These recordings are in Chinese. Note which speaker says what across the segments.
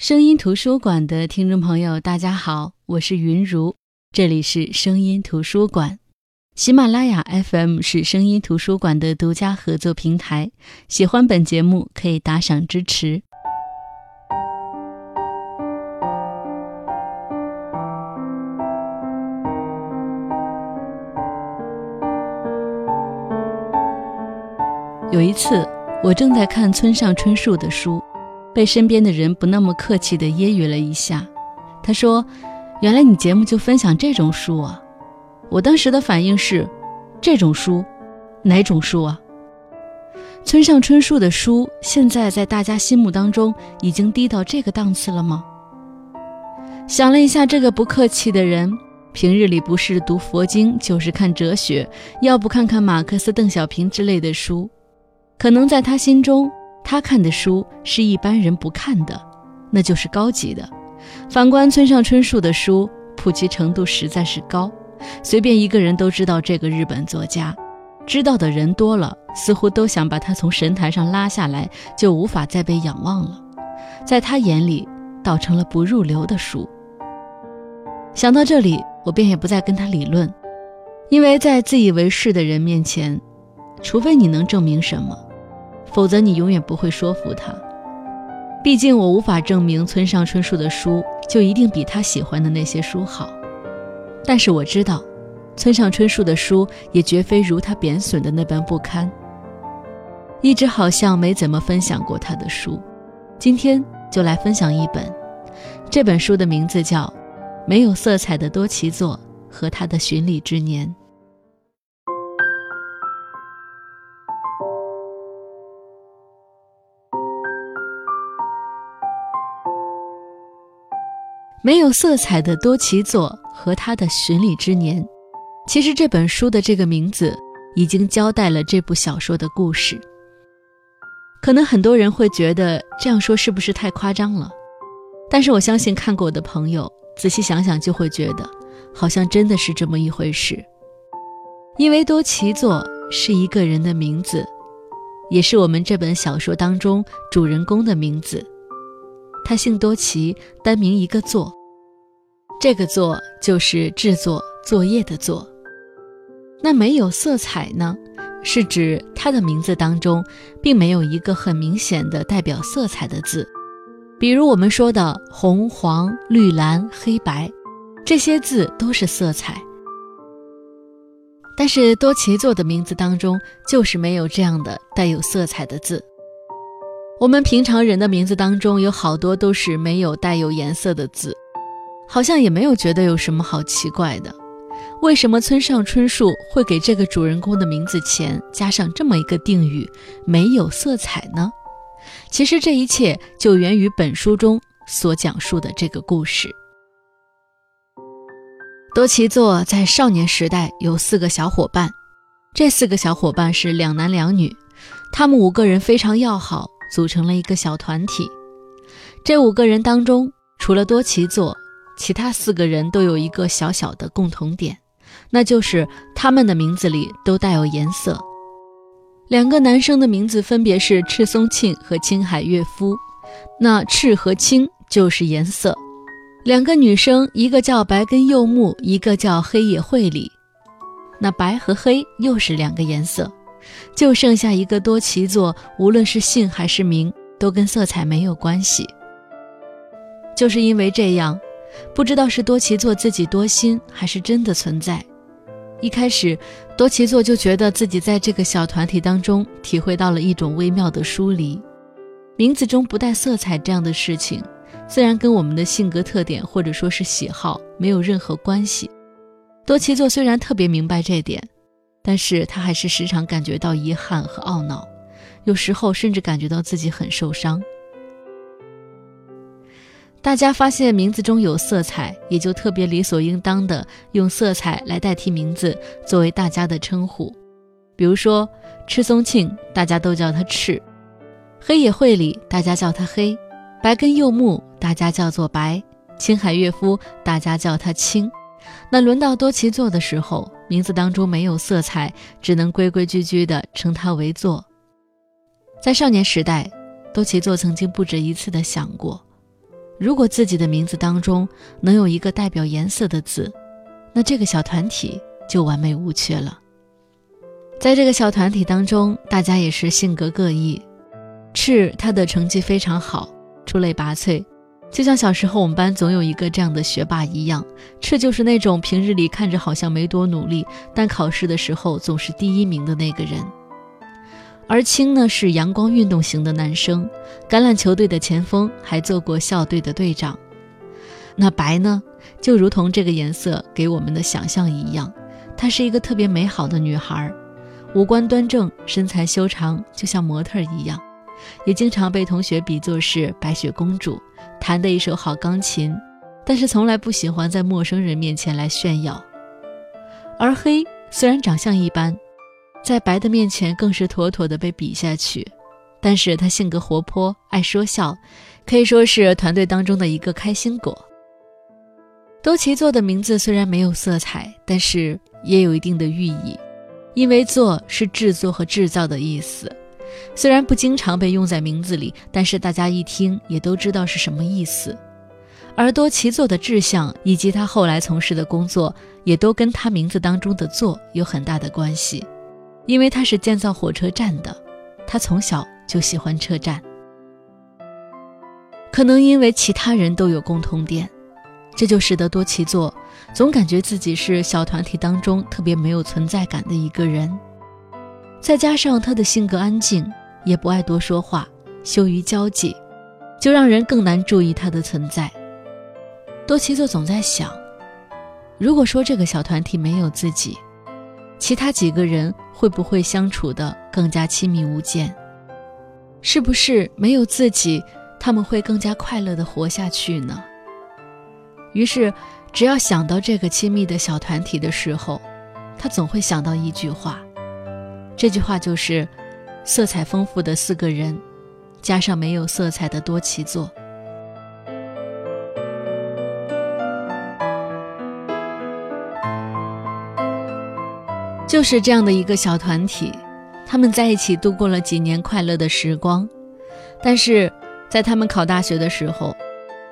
Speaker 1: 声音图书馆的听众朋友，大家好，我是云如，这里是声音图书馆。喜马拉雅 FM 是声音图书馆的独家合作平台，喜欢本节目可以打赏支持。有一次，我正在看村上春树的书。被身边的人不那么客气地揶揄了一下，他说：“原来你节目就分享这种书啊！”我当时的反应是：“这种书，哪种书啊？”村上春树的书现在在大家心目当中已经低到这个档次了吗？想了一下，这个不客气的人，平日里不是读佛经，就是看哲学，要不看看马克思、邓小平之类的书，可能在他心中。他看的书是一般人不看的，那就是高级的。反观村上春树的书，普及程度实在是高，随便一个人都知道这个日本作家。知道的人多了，似乎都想把他从神台上拉下来，就无法再被仰望了。在他眼里，倒成了不入流的书。想到这里，我便也不再跟他理论，因为在自以为是的人面前，除非你能证明什么。否则，你永远不会说服他。毕竟，我无法证明村上春树的书就一定比他喜欢的那些书好。但是我知道，村上春树的书也绝非如他贬损的那般不堪。一直好像没怎么分享过他的书，今天就来分享一本。这本书的名字叫《没有色彩的多奇作和他的巡礼之年》。没有色彩的多奇作和他的巡礼之年，其实这本书的这个名字已经交代了这部小说的故事。可能很多人会觉得这样说是不是太夸张了？但是我相信看过的朋友仔细想想就会觉得，好像真的是这么一回事。因为多奇作是一个人的名字，也是我们这本小说当中主人公的名字。他姓多奇，单名一个作。这个“作”就是制作作业的“作”。那没有色彩呢？是指他的名字当中并没有一个很明显的代表色彩的字，比如我们说的红、黄、绿、蓝、黑白，这些字都是色彩。但是多奇作的名字当中就是没有这样的带有色彩的字。我们平常人的名字当中有好多都是没有带有颜色的字，好像也没有觉得有什么好奇怪的。为什么村上春树会给这个主人公的名字前加上这么一个定语“没有色彩”呢？其实这一切就源于本书中所讲述的这个故事。多奇作在少年时代有四个小伙伴，这四个小伙伴是两男两女，他们五个人非常要好。组成了一个小团体。这五个人当中，除了多奇作，其他四个人都有一个小小的共同点，那就是他们的名字里都带有颜色。两个男生的名字分别是赤松庆和青海岳夫，那赤和青就是颜色。两个女生，一个叫白根柚木，一个叫黑野惠里，那白和黑又是两个颜色。就剩下一个多奇作，无论是姓还是名，都跟色彩没有关系。就是因为这样，不知道是多奇作自己多心，还是真的存在。一开始，多奇作就觉得自己在这个小团体当中体会到了一种微妙的疏离。名字中不带色彩这样的事情，自然跟我们的性格特点或者说是喜好没有任何关系。多奇座虽然特别明白这点。但是他还是时常感觉到遗憾和懊恼，有时候甚至感觉到自己很受伤。大家发现名字中有色彩，也就特别理所应当的用色彩来代替名字作为大家的称呼。比如说赤松庆，大家都叫他赤；黑野惠里，大家叫他黑；白根柚木，大家叫做白；青海岳夫，大家叫他青。那轮到多奇作的时候，名字当中没有色彩，只能规规矩矩地称他为作。在少年时代，多奇作曾经不止一次地想过，如果自己的名字当中能有一个代表颜色的字，那这个小团体就完美无缺了。在这个小团体当中，大家也是性格各异。赤他的成绩非常好，出类拔萃，就像小时候我们班总有一个这样的学霸一样。赤就是那种平日里看着好像没多努力，但考试的时候总是第一名的那个人。而青呢是阳光运动型的男生，橄榄球队的前锋，还做过校队的队长。那白呢，就如同这个颜色给我们的想象一样，她是一个特别美好的女孩，五官端正，身材修长，就像模特一样。也经常被同学比作是白雪公主，弹的一手好钢琴，但是从来不喜欢在陌生人面前来炫耀。而黑虽然长相一般，在白的面前更是妥妥的被比下去。但是他性格活泼，爱说笑，可以说是团队当中的一个开心果。多奇座的名字虽然没有色彩，但是也有一定的寓意，因为“做”是制作和制造的意思。虽然不经常被用在名字里，但是大家一听也都知道是什么意思。而多奇座的志向以及他后来从事的工作，也都跟他名字当中的“座”有很大的关系。因为他是建造火车站的，他从小就喜欢车站。可能因为其他人都有共同点，这就使得多奇座总感觉自己是小团体当中特别没有存在感的一个人。再加上他的性格安静，也不爱多说话，羞于交际，就让人更难注意他的存在。多奇座总在想，如果说这个小团体没有自己，其他几个人会不会相处的更加亲密无间？是不是没有自己，他们会更加快乐的活下去呢？于是，只要想到这个亲密的小团体的时候，他总会想到一句话。这句话就是：色彩丰富的四个人，加上没有色彩的多奇座。就是这样的一个小团体，他们在一起度过了几年快乐的时光。但是在他们考大学的时候，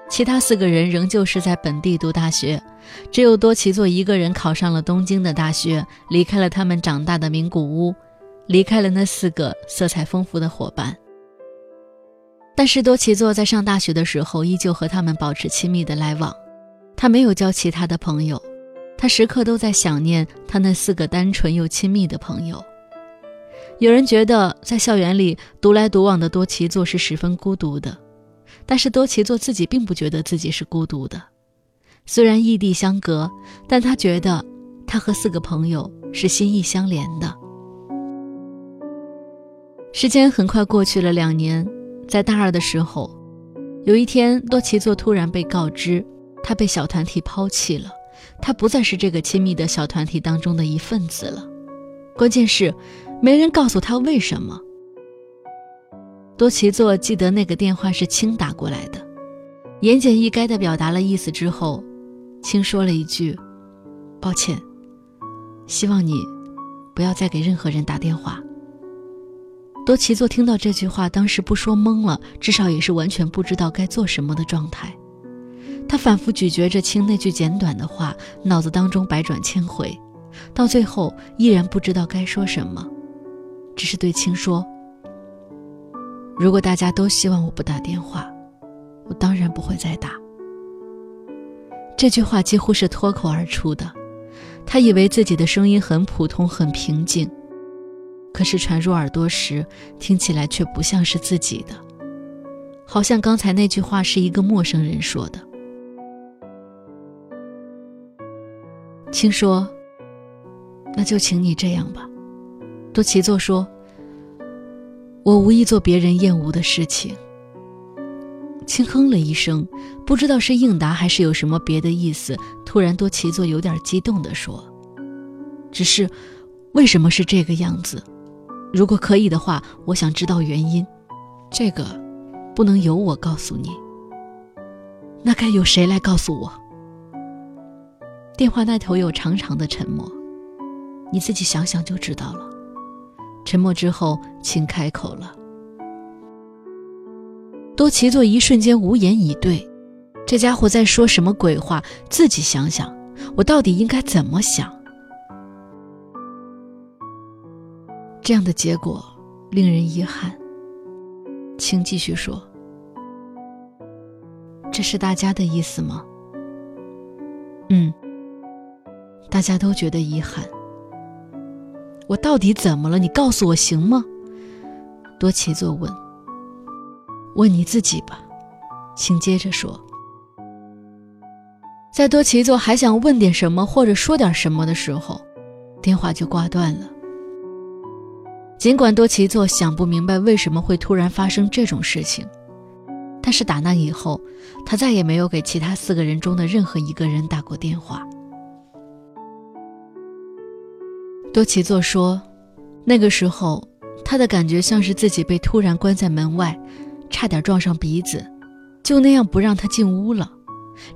Speaker 1: 其他四个人仍旧是在本地读大学，只有多奇座一个人考上了东京的大学，离开了他们长大的名古屋。离开了那四个色彩丰富的伙伴，但是多奇座在上大学的时候依旧和他们保持亲密的来往。他没有交其他的朋友，他时刻都在想念他那四个单纯又亲密的朋友。有人觉得在校园里独来独往的多奇座是十分孤独的，但是多奇座自己并不觉得自己是孤独的。虽然异地相隔，但他觉得他和四个朋友是心意相连的。时间很快过去了两年，在大二的时候，有一天，多奇座突然被告知，他被小团体抛弃了，他不再是这个亲密的小团体当中的一份子了。关键是，没人告诉他为什么。多奇座记得那个电话是青打过来的，言简意赅地表达了意思之后，青说了一句：“抱歉，希望你不要再给任何人打电话。”多奇座听到这句话，当时不说懵了，至少也是完全不知道该做什么的状态。他反复咀嚼着青那句简短的话，脑子当中百转千回，到最后依然不知道该说什么，只是对青说：“如果大家都希望我不打电话，我当然不会再打。”这句话几乎是脱口而出的，他以为自己的声音很普通，很平静。可是传入耳朵时，听起来却不像是自己的，好像刚才那句话是一个陌生人说的。青说：“那就请你这样吧。”多奇座说：“我无意做别人厌恶的事情。”青哼了一声，不知道是应答还是有什么别的意思。突然，多奇座有点激动地说：“只是，为什么是这个样子？”如果可以的话，我想知道原因。这个不能由我告诉你。那该由谁来告诉我？电话那头有长长的沉默，你自己想想就知道了。沉默之后，请开口了。多奇座一瞬间无言以对，这家伙在说什么鬼话？自己想想，我到底应该怎么想？这样的结果令人遗憾。请继续说，这是大家的意思吗？嗯，大家都觉得遗憾。我到底怎么了？你告诉我行吗？多奇作问。问你自己吧，请接着说。在多奇作还想问点什么或者说点什么的时候，电话就挂断了。尽管多奇座想不明白为什么会突然发生这种事情，但是打那以后，他再也没有给其他四个人中的任何一个人打过电话。多奇座说，那个时候他的感觉像是自己被突然关在门外，差点撞上鼻子，就那样不让他进屋了，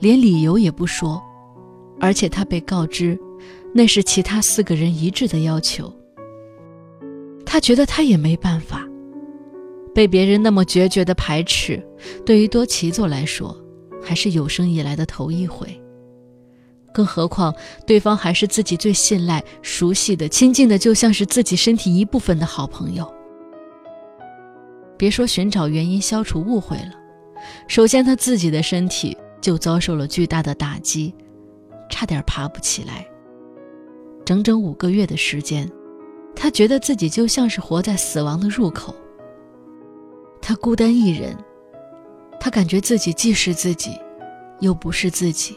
Speaker 1: 连理由也不说，而且他被告知，那是其他四个人一致的要求。他觉得他也没办法，被别人那么决绝的排斥，对于多奇佐来说，还是有生以来的头一回。更何况对方还是自己最信赖、熟悉的、亲近的，就像是自己身体一部分的好朋友。别说寻找原因、消除误会了，首先他自己的身体就遭受了巨大的打击，差点爬不起来。整整五个月的时间。他觉得自己就像是活在死亡的入口。他孤单一人，他感觉自己既是自己，又不是自己。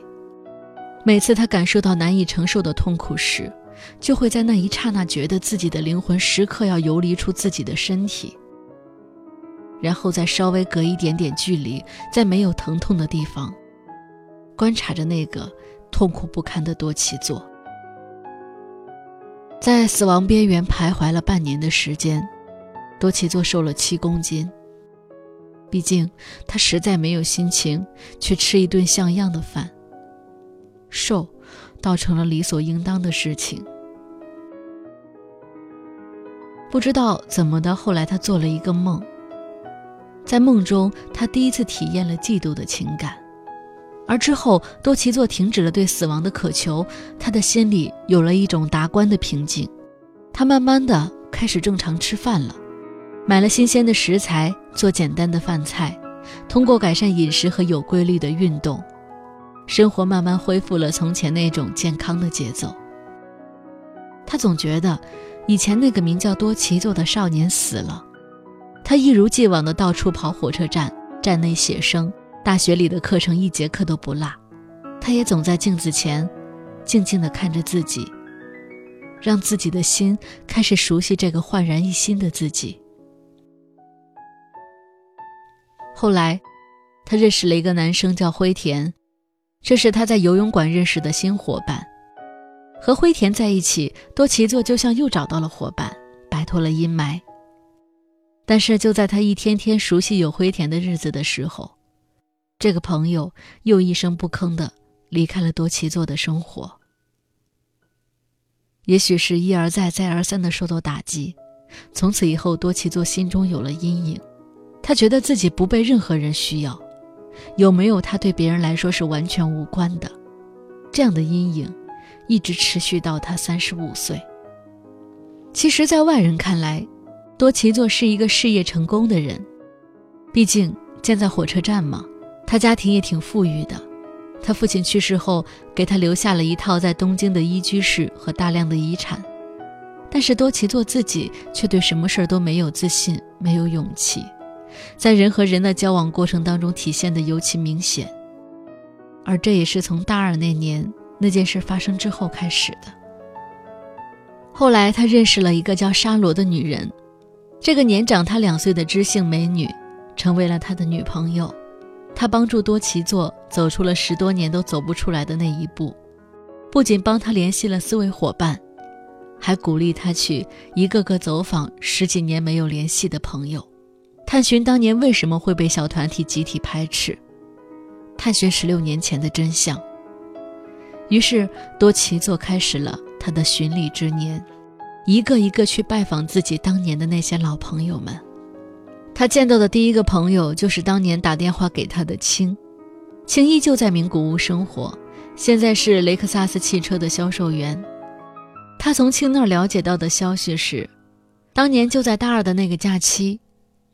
Speaker 1: 每次他感受到难以承受的痛苦时，就会在那一刹那觉得自己的灵魂时刻要游离出自己的身体，然后再稍微隔一点点距离，在没有疼痛的地方，观察着那个痛苦不堪的多奇座。在死亡边缘徘徊了半年的时间，多奇座瘦了七公斤。毕竟他实在没有心情去吃一顿像样的饭，瘦倒成了理所应当的事情。不知道怎么的，后来他做了一个梦，在梦中他第一次体验了嫉妒的情感。而之后，多奇座停止了对死亡的渴求，他的心里有了一种达观的平静。他慢慢的开始正常吃饭了，买了新鲜的食材，做简单的饭菜，通过改善饮食和有规律的运动，生活慢慢恢复了从前那种健康的节奏。他总觉得，以前那个名叫多奇座的少年死了，他一如既往的到处跑火车站，站内写生。大学里的课程一节课都不落，他也总在镜子前，静静地看着自己，让自己的心开始熟悉这个焕然一新的自己。后来，他认识了一个男生叫灰田，这是他在游泳馆认识的新伙伴。和灰田在一起，多奇座就像又找到了伙伴，摆脱了阴霾。但是就在他一天天熟悉有灰田的日子的时候，这个朋友又一声不吭的离开了多奇座的生活。也许是一而再、再而三的受到打击，从此以后，多奇座心中有了阴影。他觉得自己不被任何人需要，有没有他对别人来说是完全无关的。这样的阴影一直持续到他三十五岁。其实，在外人看来，多奇座是一个事业成功的人，毕竟建在火车站嘛。他家庭也挺富裕的，他父亲去世后给他留下了一套在东京的一居室和大量的遗产，但是多奇做自己却对什么事儿都没有自信，没有勇气，在人和人的交往过程当中体现的尤其明显，而这也是从大二那年那件事发生之后开始的。后来他认识了一个叫沙罗的女人，这个年长他两岁的知性美女，成为了他的女朋友。他帮助多奇作走出了十多年都走不出来的那一步，不仅帮他联系了四位伙伴，还鼓励他去一个个走访十几年没有联系的朋友，探寻当年为什么会被小团体集体排斥，探寻十六年前的真相。于是多奇作开始了他的寻礼之年，一个一个去拜访自己当年的那些老朋友们。他见到的第一个朋友就是当年打电话给他的青，青依旧在名古屋生活，现在是雷克萨斯汽车的销售员。他从青那儿了解到的消息是，当年就在大二的那个假期，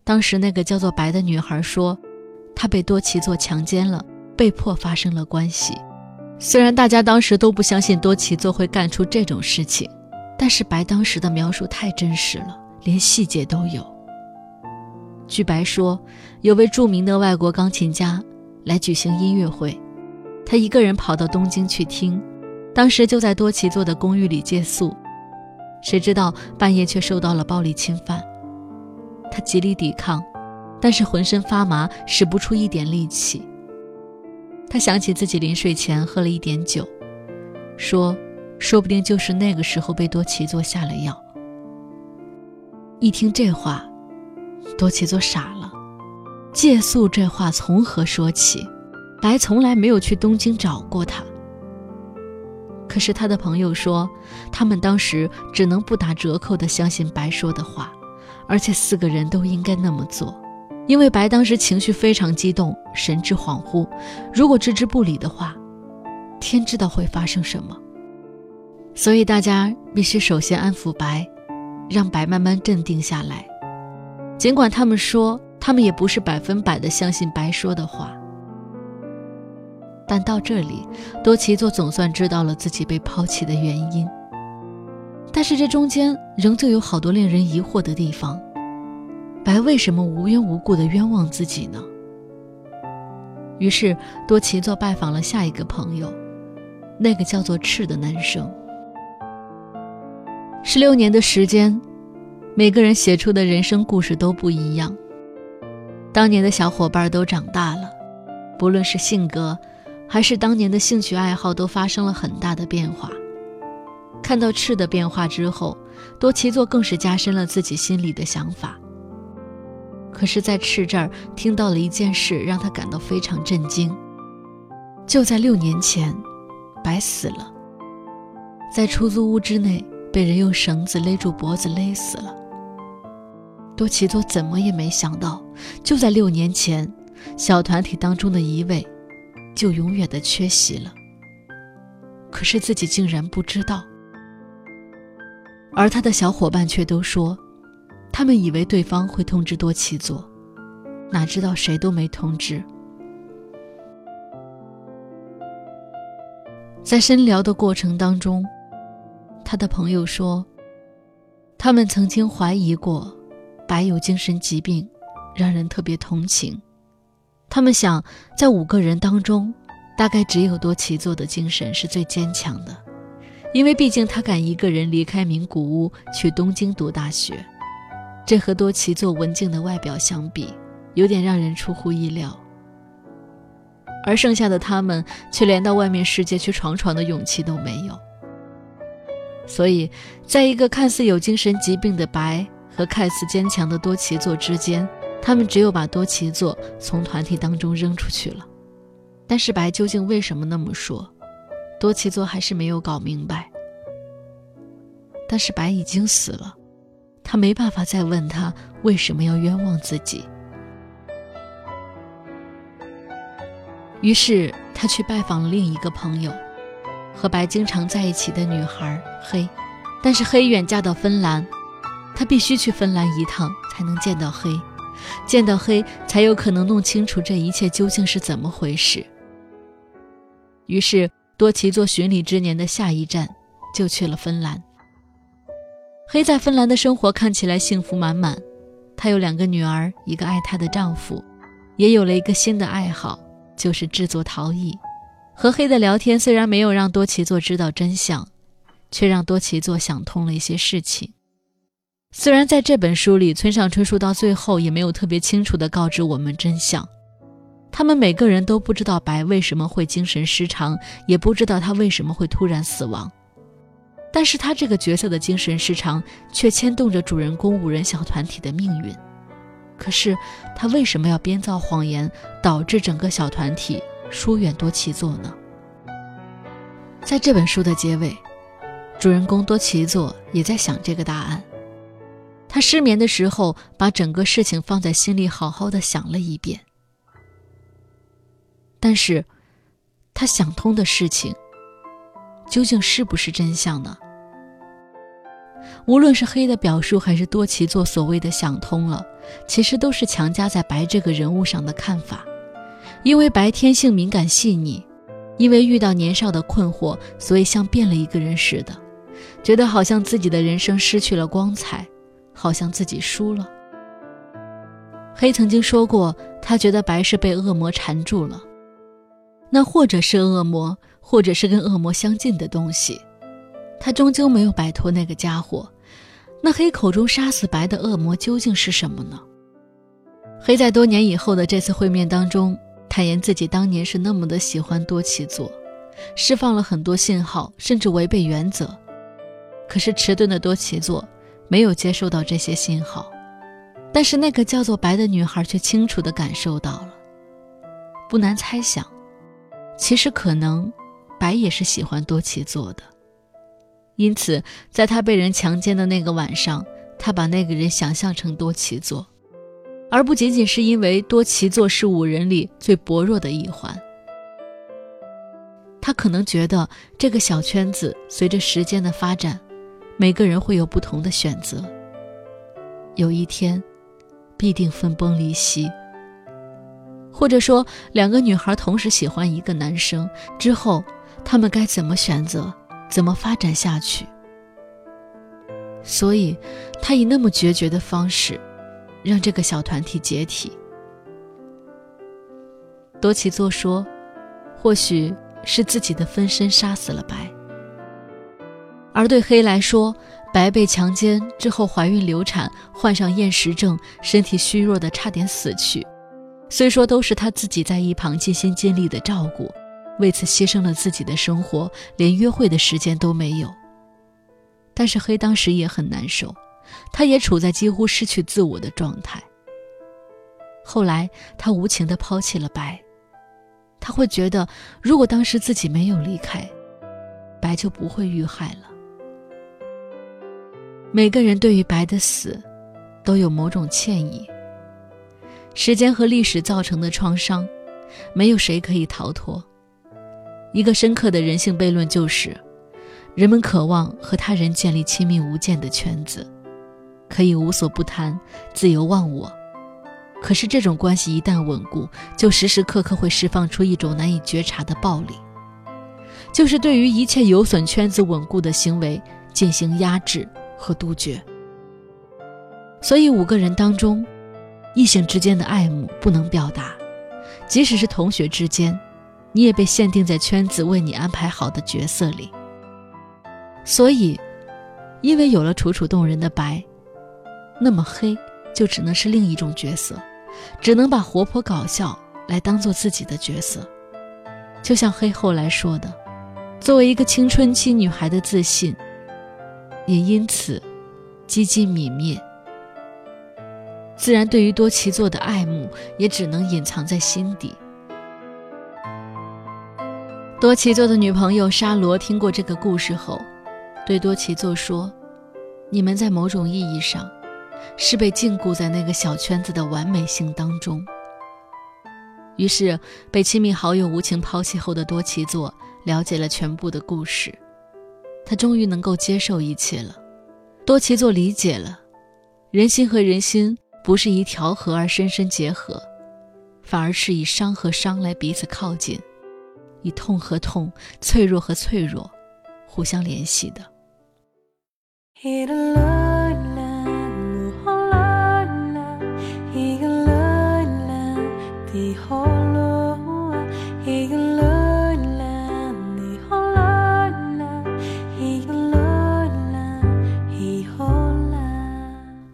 Speaker 1: 当时那个叫做白的女孩说，她被多奇作强奸了，被迫发生了关系。虽然大家当时都不相信多奇作会干出这种事情，但是白当时的描述太真实了，连细节都有。据白说，有位著名的外国钢琴家来举行音乐会，他一个人跑到东京去听。当时就在多奇座的公寓里借宿，谁知道半夜却受到了暴力侵犯。他极力抵抗，但是浑身发麻，使不出一点力气。他想起自己临睡前喝了一点酒，说：“说不定就是那个时候被多奇座下了药。”一听这话，多奇作傻了。借宿这话从何说起？白从来没有去东京找过他。可是他的朋友说，他们当时只能不打折扣地相信白说的话，而且四个人都应该那么做，因为白当时情绪非常激动，神志恍惚，如果置之不理的话，天知道会发生什么。所以大家必须首先安抚白，让白慢慢镇定下来。尽管他们说他们也不是百分百的相信白说的话。但到这里，多奇作总算知道了自己被抛弃的原因。但是这中间仍旧有好多令人疑惑的地方。白为什么无缘无故的冤枉自己呢？于是多奇作拜访了下一个朋友，那个叫做赤的男生。十六年的时间，每个人写出的人生故事都不一样。当年的小伙伴都长大了，不论是性格。还是当年的兴趣爱好都发生了很大的变化。看到赤的变化之后，多奇作更是加深了自己心里的想法。可是，在赤这儿听到了一件事，让他感到非常震惊。就在六年前，白死了，在出租屋之内被人用绳子勒住脖子勒死了。多奇作怎么也没想到，就在六年前，小团体当中的一位。就永远的缺席了。可是自己竟然不知道，而他的小伙伴却都说，他们以为对方会通知多奇座，哪知道谁都没通知。在深聊的过程当中，他的朋友说，他们曾经怀疑过白有精神疾病，让人特别同情。他们想，在五个人当中，大概只有多奇作的精神是最坚强的，因为毕竟他敢一个人离开名古屋去东京读大学，这和多奇作文静的外表相比，有点让人出乎意料。而剩下的他们，却连到外面世界去闯闯的勇气都没有。所以，在一个看似有精神疾病的白和看似坚强的多奇座之间。他们只有把多奇座从团体当中扔出去了，但是白究竟为什么那么说，多奇座还是没有搞明白。但是白已经死了，他没办法再问他为什么要冤枉自己。于是他去拜访了另一个朋友，和白经常在一起的女孩黑，但是黑远嫁到芬兰，他必须去芬兰一趟才能见到黑。见到黑，才有可能弄清楚这一切究竟是怎么回事。于是，多奇做巡礼之年的下一站，就去了芬兰。黑在芬兰的生活看起来幸福满满，她有两个女儿，一个爱她的丈夫，也有了一个新的爱好，就是制作陶艺。和黑的聊天虽然没有让多奇做知道真相，却让多奇做想通了一些事情。虽然在这本书里，村上春树到最后也没有特别清楚地告知我们真相，他们每个人都不知道白为什么会精神失常，也不知道他为什么会突然死亡，但是他这个角色的精神失常却牵动着主人公五人小团体的命运。可是他为什么要编造谎言，导致整个小团体疏远多奇作呢？在这本书的结尾，主人公多奇作也在想这个答案。他失眠的时候，把整个事情放在心里，好好的想了一遍。但是，他想通的事情，究竟是不是真相呢？无论是黑的表述，还是多奇做所谓的想通了，其实都是强加在白这个人物上的看法。因为白天性敏感细腻，因为遇到年少的困惑，所以像变了一个人似的，觉得好像自己的人生失去了光彩，好像自己输了。黑曾经说过，他觉得白是被恶魔缠住了，那或者是恶魔，或者是跟恶魔相近的东西。他终究没有摆脱那个家伙，那黑口中杀死白的恶魔究竟是什么呢？黑在多年以后的这次会面当中，坦言自己当年是那么的喜欢多奇座，释放了很多信号，甚至违背原则。可是迟钝的多奇座没有接收到这些信号，但是那个叫做白的女孩却清楚地感受到了。不难猜想，其实可能白也是喜欢多奇座的。因此，在他被人强奸的那个晚上，他把那个人想象成多奇座，而不仅仅是因为多奇座是五人里最薄弱的一环。他可能觉得这个小圈子随着时间的发展，每个人会有不同的选择，有一天必定分崩离析。或者说，两个女孩同时喜欢一个男生之后，他们该怎么选择？怎么发展下去？所以，他以那么决绝的方式，让这个小团体解体。多奇作说，或许是自己的分身杀死了白，而对黑来说，白被强奸之后怀孕流产，患上厌食症，身体虚弱的差点死去。虽说都是他自己在一旁尽心尽力的照顾。为此牺牲了自己的生活，连约会的时间都没有。但是黑当时也很难受，他也处在几乎失去自我的状态。后来他无情地抛弃了白，他会觉得，如果当时自己没有离开，白就不会遇害了。每个人对于白的死，都有某种歉意。时间和历史造成的创伤，没有谁可以逃脱。一个深刻的人性悖论就是，人们渴望和他人建立亲密无间的圈子，可以无所不谈、自由忘我。可是这种关系一旦稳固，就时时刻刻会释放出一种难以觉察的暴力，就是对于一切有损圈子稳固的行为进行压制和杜绝。所以五个人当中，异性之间的爱慕不能表达，即使是同学之间。你也被限定在圈子为你安排好的角色里，所以，因为有了楚楚动人的白，那么黑就只能是另一种角色，只能把活泼搞笑来当做自己的角色。就像黑后来说的，作为一个青春期女孩的自信，也因此几近泯灭。自然，对于多奇作的爱慕，也只能隐藏在心底。多奇座的女朋友沙罗听过这个故事后，对多奇座说：“你们在某种意义上，是被禁锢在那个小圈子的完美性当中。”于是，被亲密好友无情抛弃后的多奇座了解了全部的故事，他终于能够接受一切了。多奇做理解了，人心和人心不是以调和而深深结合，反而是以伤和伤来彼此靠近。以痛和痛，脆弱和脆弱，互相联系的。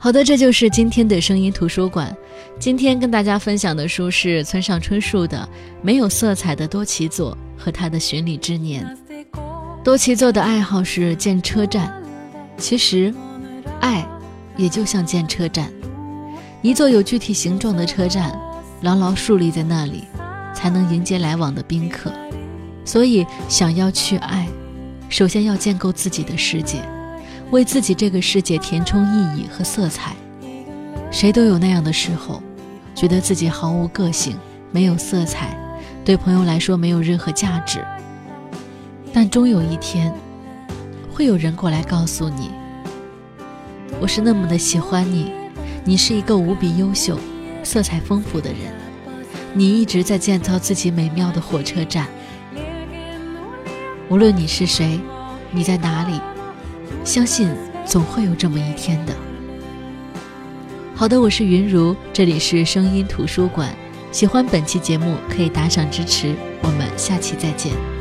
Speaker 1: 好的，这就是今天的声音图书馆。今天跟大家分享的书是村上春树的《没有色彩的多奇座》和他的《巡礼之年》。多奇座的爱好是建车站，其实，爱也就像建车站，一座有具体形状的车站，牢牢竖立在那里，才能迎接来往的宾客。所以，想要去爱，首先要建构自己的世界。为自己这个世界填充意义和色彩，谁都有那样的时候，觉得自己毫无个性，没有色彩，对朋友来说没有任何价值。但终有一天，会有人过来告诉你：“我是那么的喜欢你，你是一个无比优秀、色彩丰富的人，你一直在建造自己美妙的火车站。无论你是谁，你在哪里，相信总会有这么一天的。”好的，我是云如，这里是声音图书馆。喜欢本期节目可以打赏支持，我们下期再见。